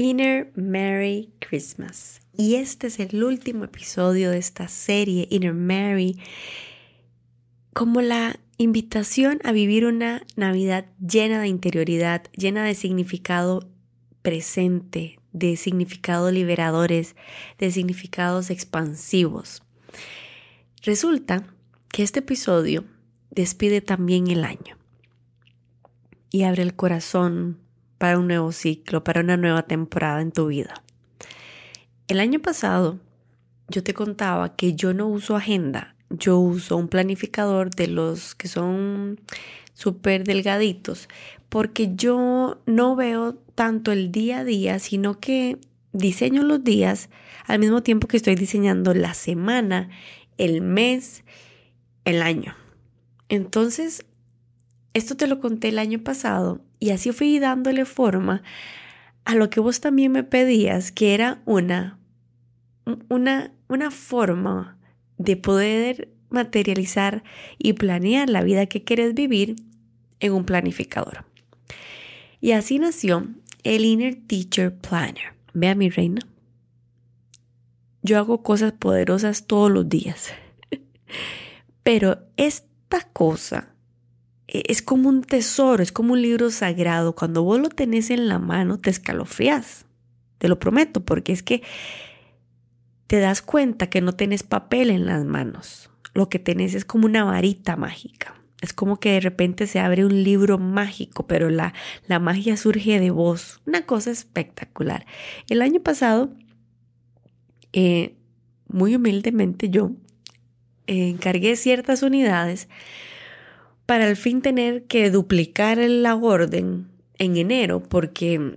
Inner Mary Christmas. Y este es el último episodio de esta serie, Inner Mary, como la invitación a vivir una Navidad llena de interioridad, llena de significado presente, de significados liberadores, de significados expansivos. Resulta que este episodio despide también el año y abre el corazón para un nuevo ciclo, para una nueva temporada en tu vida. El año pasado yo te contaba que yo no uso agenda, yo uso un planificador de los que son súper delgaditos, porque yo no veo tanto el día a día, sino que diseño los días al mismo tiempo que estoy diseñando la semana, el mes, el año. Entonces, esto te lo conté el año pasado y así fui dándole forma a lo que vos también me pedías, que era una, una, una forma de poder materializar y planear la vida que quieres vivir en un planificador. Y así nació el Inner Teacher Planner. Vea mi reina. Yo hago cosas poderosas todos los días. Pero esta cosa es como un tesoro, es como un libro sagrado. Cuando vos lo tenés en la mano, te escalofrías. Te lo prometo, porque es que te das cuenta que no tenés papel en las manos. Lo que tenés es como una varita mágica. Es como que de repente se abre un libro mágico, pero la, la magia surge de vos. Una cosa espectacular. El año pasado, eh, muy humildemente yo, eh, encargué ciertas unidades para al fin tener que duplicar la orden en enero porque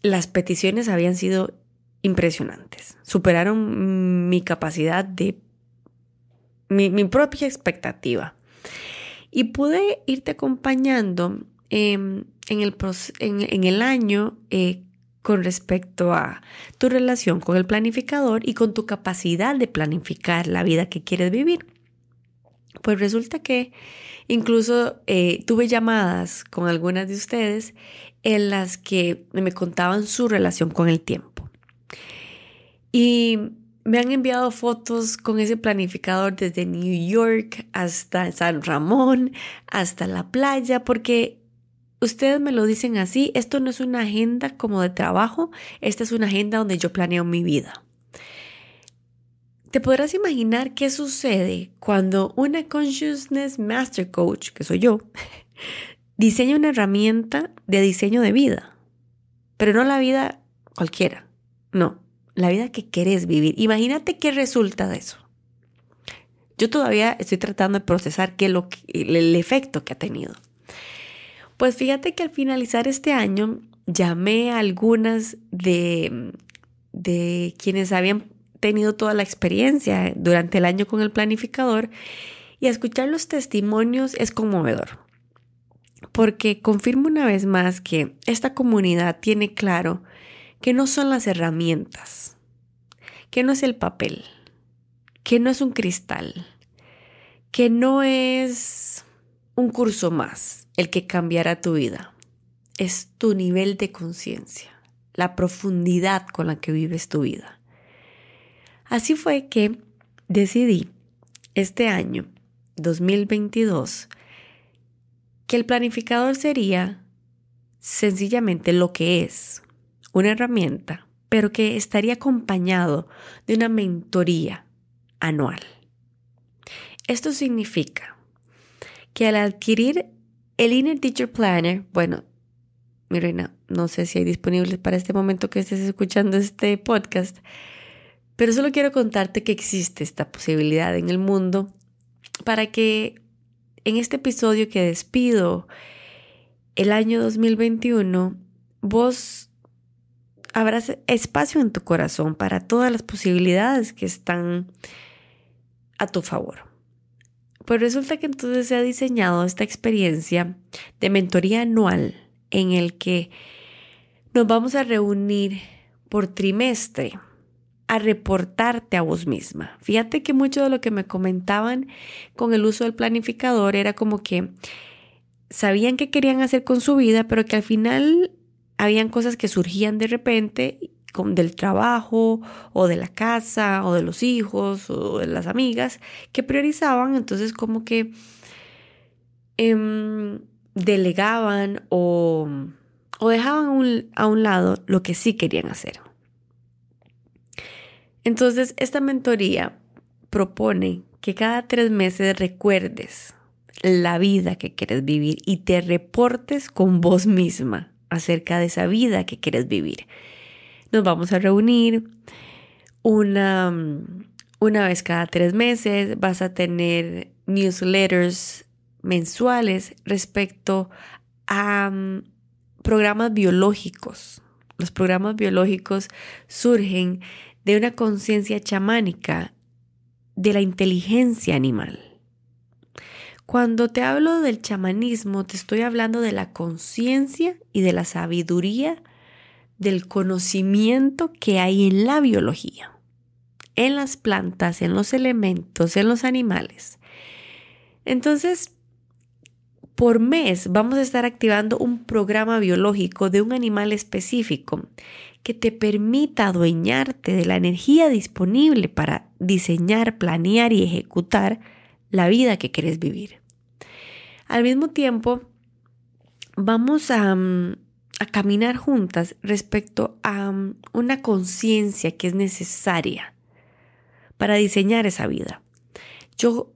las peticiones habían sido impresionantes. Superaron mi capacidad de mi, propia expectativa. Y pude irte acompañando em, en, el, en, el, año eh, con respecto a tu relación con el planificador y con tu capacidad de planificar la vida que quieres vivir. Pues resulta que incluso eh, tuve llamadas con algunas de ustedes en las que me contaban su relación con el tiempo. Y me han enviado fotos con ese planificador desde New York hasta San Ramón, hasta la playa, porque ustedes me lo dicen así, esto no es una agenda como de trabajo, esta es una agenda donde yo planeo mi vida. Te podrás imaginar qué sucede cuando una Consciousness Master Coach, que soy yo, diseña una herramienta de diseño de vida, pero no la vida cualquiera, no, la vida que querés vivir. Imagínate qué resulta de eso. Yo todavía estoy tratando de procesar qué lo, el efecto que ha tenido. Pues fíjate que al finalizar este año llamé a algunas de, de quienes habían tenido toda la experiencia durante el año con el planificador y escuchar los testimonios es conmovedor. Porque confirmo una vez más que esta comunidad tiene claro que no son las herramientas, que no es el papel, que no es un cristal, que no es un curso más el que cambiará tu vida. Es tu nivel de conciencia, la profundidad con la que vives tu vida. Así fue que decidí este año, 2022, que el planificador sería sencillamente lo que es, una herramienta, pero que estaría acompañado de una mentoría anual. Esto significa que al adquirir el Inner Teacher Planner, bueno, mi reina, no sé si hay disponibles para este momento que estés escuchando este podcast, pero solo quiero contarte que existe esta posibilidad en el mundo para que en este episodio que despido el año 2021, vos abras espacio en tu corazón para todas las posibilidades que están a tu favor. Pues resulta que entonces se ha diseñado esta experiencia de mentoría anual en el que nos vamos a reunir por trimestre a reportarte a vos misma. Fíjate que mucho de lo que me comentaban con el uso del planificador era como que sabían qué querían hacer con su vida, pero que al final habían cosas que surgían de repente del trabajo o de la casa o de los hijos o de las amigas que priorizaban, entonces como que em, delegaban o, o dejaban a un lado lo que sí querían hacer. Entonces, esta mentoría propone que cada tres meses recuerdes la vida que quieres vivir y te reportes con vos misma acerca de esa vida que quieres vivir. Nos vamos a reunir una, una vez cada tres meses, vas a tener newsletters mensuales respecto a mm, programas biológicos. Los programas biológicos surgen de una conciencia chamánica de la inteligencia animal. Cuando te hablo del chamanismo, te estoy hablando de la conciencia y de la sabiduría del conocimiento que hay en la biología, en las plantas, en los elementos, en los animales. Entonces, por mes vamos a estar activando un programa biológico de un animal específico que te permita adueñarte de la energía disponible para diseñar, planear y ejecutar la vida que quieres vivir. Al mismo tiempo, vamos a, mm, a caminar juntas respecto a mm, una conciencia que es necesaria para diseñar esa vida. Yo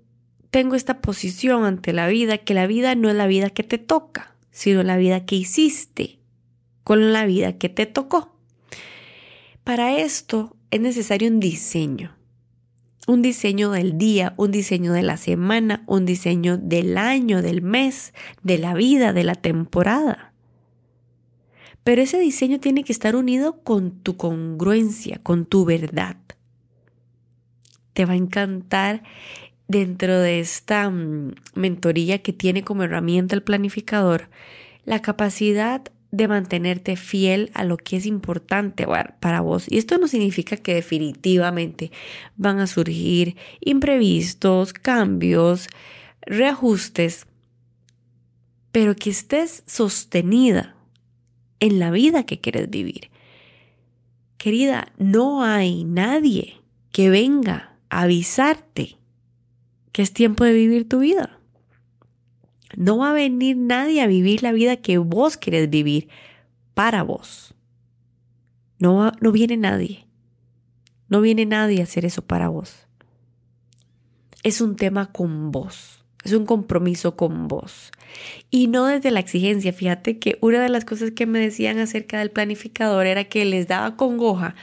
tengo esta posición ante la vida, que la vida no es la vida que te toca, sino la vida que hiciste con la vida que te tocó. Para esto es necesario un diseño un diseño del día, un diseño de la semana, un diseño del año, del mes, de la vida, de la temporada. Pero ese diseño tiene que estar unido con tu congruencia, con tu verdad. Te va a encantar dentro de esta mm, mentoría que tiene como herramienta el planificador la capacidad de mantenerte fiel a lo que es importante para vos. Y esto no significa que definitivamente van a surgir imprevistos, cambios, reajustes, pero que estés sostenida en la vida que quieres vivir. Querida, no hay nadie que venga a avisarte que es tiempo de vivir tu vida. No va a venir nadie a vivir la vida que vos querés vivir para vos. No, no viene nadie. No viene nadie a hacer eso para vos. Es un tema con vos. Es un compromiso con vos. Y no desde la exigencia. Fíjate que una de las cosas que me decían acerca del planificador era que les daba congoja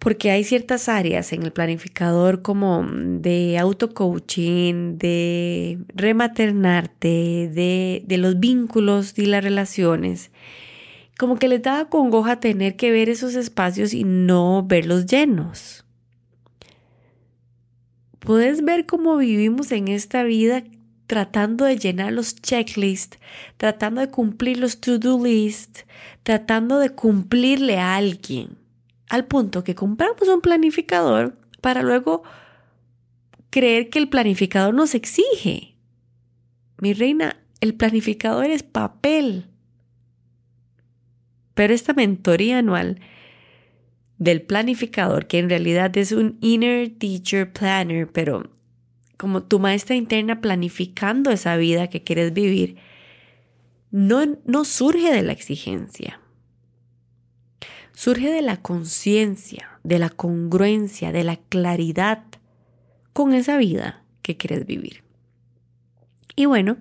porque hay ciertas áreas en el planificador como de auto-coaching, de rematernarte, de, de los vínculos y las relaciones, como que les daba congoja tener que ver esos espacios y no verlos llenos. Puedes ver cómo vivimos en esta vida tratando de llenar los checklists, tratando de cumplir los to-do lists, tratando de cumplirle a alguien al punto que compramos un planificador para luego creer que el planificador nos exige. Mi reina, el planificador es papel. Pero esta mentoría anual del planificador, que en realidad es un Inner Teacher Planner, pero como tu maestra interna planificando esa vida que quieres vivir, no, no surge de la exigencia surge de la conciencia, de la congruencia, de la claridad con esa vida que quieres vivir. Y bueno,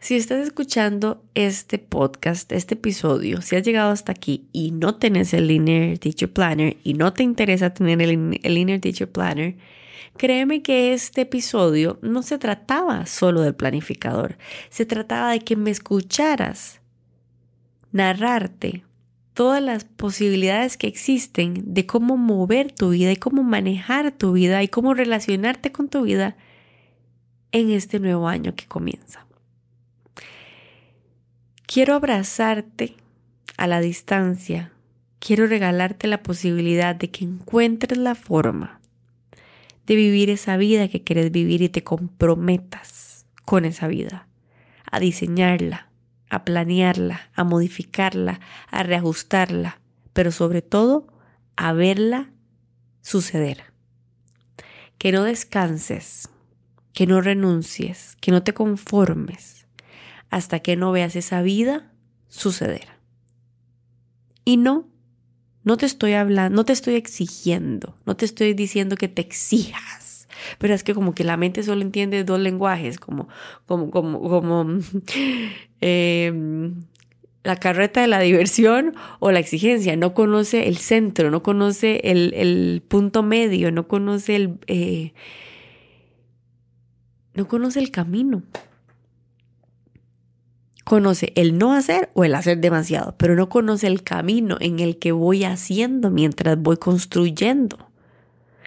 si estás escuchando este podcast, este episodio, si has llegado hasta aquí y no tenés el Linear Teacher Planner y no te interesa tener el, el Linear Teacher Planner, créeme que este episodio no se trataba solo del planificador, se trataba de que me escucharas narrarte todas las posibilidades que existen de cómo mover tu vida y cómo manejar tu vida y cómo relacionarte con tu vida en este nuevo año que comienza. Quiero abrazarte a la distancia. Quiero regalarte la posibilidad de que encuentres la forma de vivir esa vida que quieres vivir y te comprometas con esa vida, a diseñarla, a planearla, a modificarla, a reajustarla, pero sobre todo a verla suceder. Que no descanses, que no renuncies, que no te conformes hasta que no veas esa vida suceder. Y no, no te estoy hablando, no te estoy exigiendo, no te estoy diciendo que te exijas. Pero es que como que la mente solo entiende dos lenguajes, como, como, como, como em, la carreta de la diversión o la exigencia. No conoce el centro, no conoce el, punto medio, no conoce el, eh, no conoce el camino conoce el no hacer o el hacer demasiado, pero no conoce el camino en el que voy haciendo mientras voy construyendo.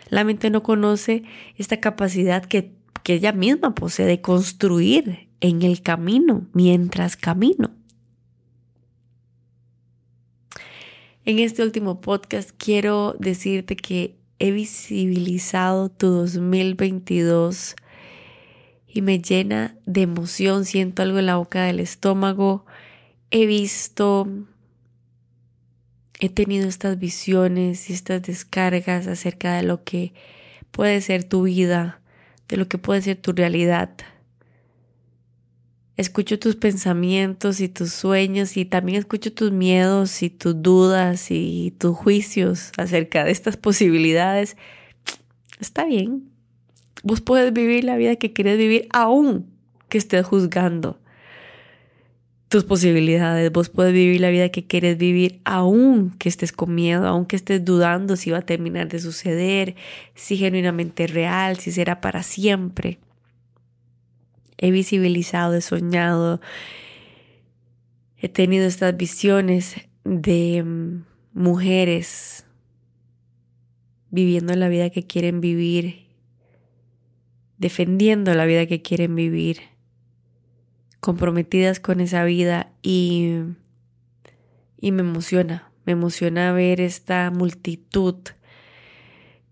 La mente no conoce esta capacidad que, que ella misma posee de construir en el camino mientras camino. En este último podcast quiero decirte que he visibilizado tu 2022 y me llena de emoción, siento algo en la boca del estómago, he visto, he tenido estas visiones y estas descargas acerca de lo que puede ser tu vida, de lo que puede ser tu realidad. Escucho tus pensamientos y tus sueños y también escucho tus miedos y tus dudas y tus juicios acerca de estas posibilidades. Está bien, Vos puedes vivir la vida que quieres vivir aún que estés juzgando tus posibilidades. Vos puedes vivir la vida que quieres vivir aún que estés con miedo, aún que estés dudando si va a terminar de suceder, si genuinamente es real, si será para siempre. He visibilizado, he soñado, he tenido estas visiones de mm, mujeres viviendo la vida que quieren vivir defendiendo la vida que quieren vivir, comprometidas con esa vida y, y me emociona, me emociona ver esta multitud,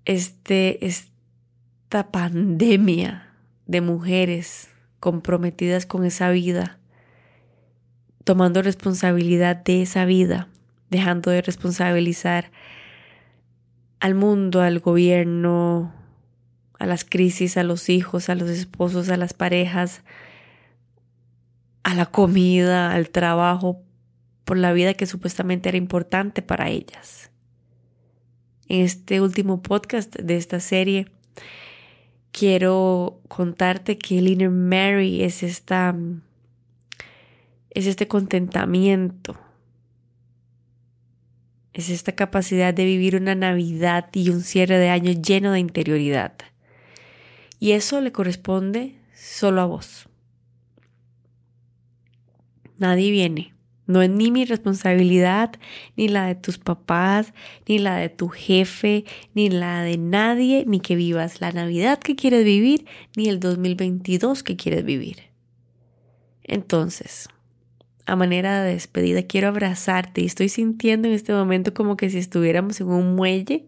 este, esta pandemia de mujeres comprometidas con esa vida, tomando responsabilidad de esa vida, dejando de responsabilizar al mundo, al gobierno, a las crisis, a los hijos, a los esposos, a las parejas, a la comida, al trabajo, por la vida que supuestamente era importante para ellas. En este último podcast de esta serie, quiero contarte que el Inner Mary es esta es este contentamiento. Es esta capacidad de vivir una Navidad y un cierre de año lleno de interioridad. Y eso le corresponde solo a vos. Nadie viene. No es ni mi responsabilidad, ni la de tus papás, ni la de tu jefe, ni la de nadie, ni que vivas la Navidad que quieres vivir, ni el 2022 que quieres vivir. Entonces, a manera de despedida, quiero abrazarte y estoy sintiendo en este momento como que si estuviéramos en un muelle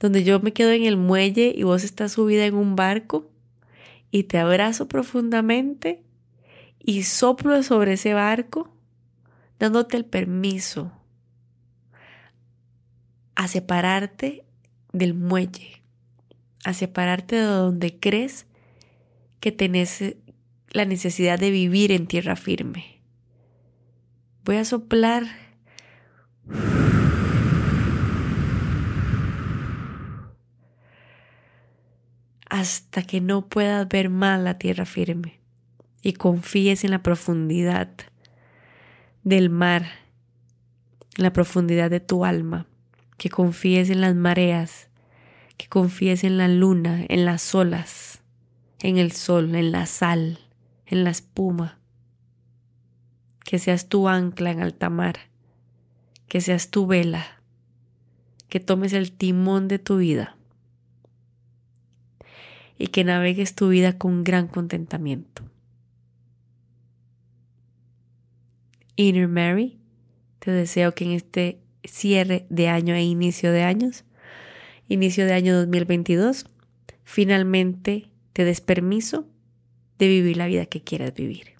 donde yo me quedo en el muelle y vos estás subida en un barco y te abrazo profundamente y soplo sobre ese barco dándote el permiso a separarte del muelle, a separarte de donde crees que tenés la necesidad de vivir en tierra firme. Voy a soplar hasta que no puedas ver más la tierra firme y confíes en la profundidad del mar, en la profundidad de tu alma, que confíes en las mareas, que confíes en la luna, en las olas, en el sol, en la sal, en la espuma, que seas tu ancla en alta mar, que seas tu vela, que tomes el timón de tu vida y que navegues tu vida con gran contentamiento. Inner Mary, te deseo que en este cierre de año e inicio de años, inicio de año 2022, finalmente te des permiso de vivir la vida que quieras vivir.